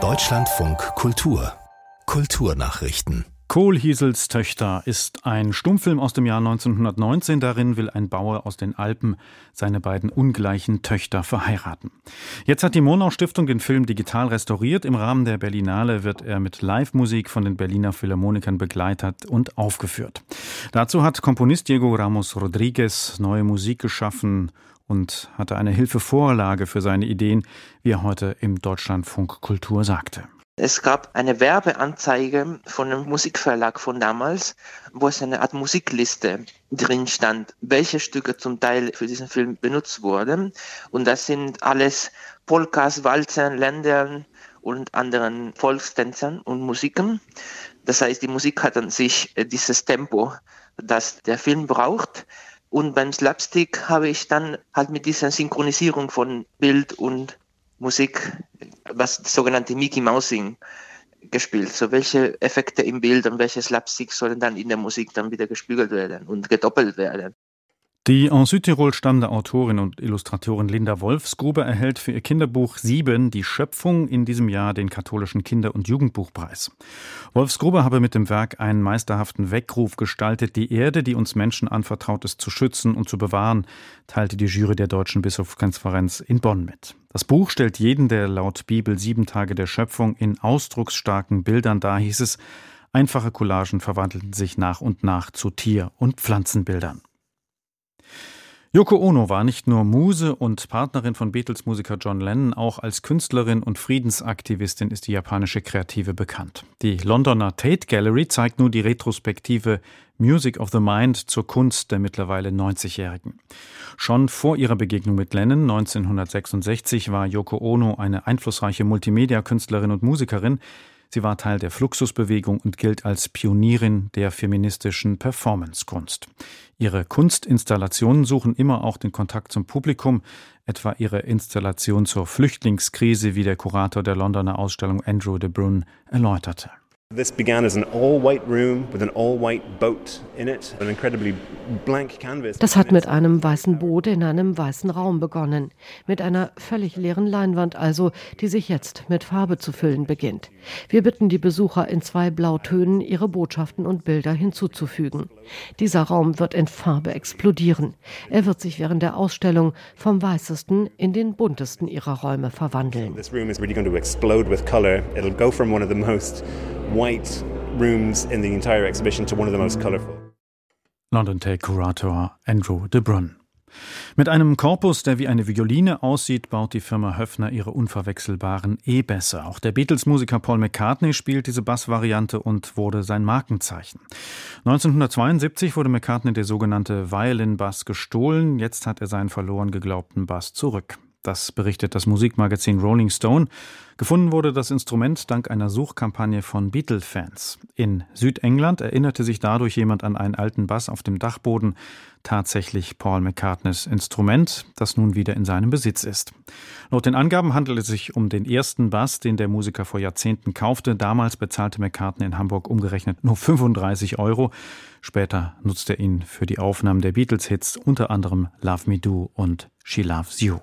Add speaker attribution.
Speaker 1: Deutschlandfunk Kultur Kulturnachrichten
Speaker 2: Kohlhiesels Töchter ist ein Stummfilm aus dem Jahr 1919. Darin will ein Bauer aus den Alpen seine beiden ungleichen Töchter verheiraten. Jetzt hat die Monau Stiftung den Film digital restauriert. Im Rahmen der Berlinale wird er mit Live-Musik von den Berliner Philharmonikern begleitet und aufgeführt. Dazu hat Komponist Diego Ramos Rodriguez neue Musik geschaffen und hatte eine Hilfevorlage für seine Ideen, wie er heute im Deutschlandfunk Kultur sagte.
Speaker 3: Es gab eine Werbeanzeige von einem Musikverlag von damals, wo es eine Art Musikliste drin stand, welche Stücke zum Teil für diesen Film benutzt wurden. Und das sind alles Polkas, Walzern, Ländern und anderen Volkstänzern und Musiken. Das heißt, die Musik hat an sich äh, dieses Tempo, das der Film braucht. Und beim Slapstick habe ich dann halt mit dieser Synchronisierung von Bild und Musik, was sogenannte Mickey Mousing gespielt. So welche Effekte im Bild und welche Slapstick sollen dann in der Musik dann wieder gespiegelt werden und gedoppelt werden.
Speaker 2: Die aus Südtirol stammende Autorin und Illustratorin Linda Wolfsgruber erhält für ihr Kinderbuch Sieben die Schöpfung in diesem Jahr den katholischen Kinder- und Jugendbuchpreis. Wolfsgruber habe mit dem Werk einen meisterhaften Weckruf gestaltet, die Erde, die uns Menschen anvertraut ist, zu schützen und zu bewahren, teilte die Jury der Deutschen Bischofskonferenz in Bonn mit. Das Buch stellt jeden der laut Bibel sieben Tage der Schöpfung in ausdrucksstarken Bildern dar, hieß es. Einfache Collagen verwandelten sich nach und nach zu Tier- und Pflanzenbildern. Yoko Ono war nicht nur Muse und Partnerin von Beatles-Musiker John Lennon, auch als Künstlerin und Friedensaktivistin ist die japanische Kreative bekannt. Die Londoner Tate Gallery zeigt nun die Retrospektive Music of the Mind zur Kunst der mittlerweile 90-Jährigen. Schon vor ihrer Begegnung mit Lennon 1966 war Yoko Ono eine einflussreiche Multimedia-Künstlerin und Musikerin, Sie war Teil der Fluxusbewegung und gilt als Pionierin der feministischen Performancekunst. Ihre Kunstinstallationen suchen immer auch den Kontakt zum Publikum, etwa ihre Installation zur Flüchtlingskrise, wie der Kurator der Londoner Ausstellung Andrew de Brun erläuterte.
Speaker 4: This began as an all-white room with an all-white boat in it, an incredibly blank canvas.
Speaker 5: Das hat mit einem weißen Boot in einem weißen Raum begonnen, mit einer völlig leeren Leinwand also, die sich jetzt mit Farbe zu füllen beginnt. Wir bitten die Besucher in zwei Blautönen ihre Botschaften und Bilder hinzuzufügen. Dieser Raum wird in Farbe explodieren. Er wird sich während der Ausstellung vom weißesten in den buntesten ihrer Räume verwandeln.
Speaker 4: This room is really going to explode with color. It'll go from one of the most white rooms in the entire exhibition to one of the most colorful.
Speaker 2: London Take Curator Andrew de Brun. Mit einem Korpus, der wie eine Violine aussieht, baut die Firma Höffner ihre unverwechselbaren E-Bässe. Auch der Beatles-Musiker Paul McCartney spielt diese Bassvariante und wurde sein Markenzeichen. 1972 wurde McCartney der sogenannte Violin-Bass gestohlen. Jetzt hat er seinen verloren geglaubten Bass zurück. Das berichtet das Musikmagazin Rolling Stone. Gefunden wurde das Instrument dank einer Suchkampagne von Beatle-Fans. In Südengland erinnerte sich dadurch jemand an einen alten Bass auf dem Dachboden, tatsächlich Paul McCartneys Instrument, das nun wieder in seinem Besitz ist. Laut den Angaben handelt es sich um den ersten Bass, den der Musiker vor Jahrzehnten kaufte. Damals bezahlte McCartney in Hamburg umgerechnet nur 35 Euro. Später nutzte er ihn für die Aufnahmen der Beatles-Hits, unter anderem Love Me Do und She Loves You.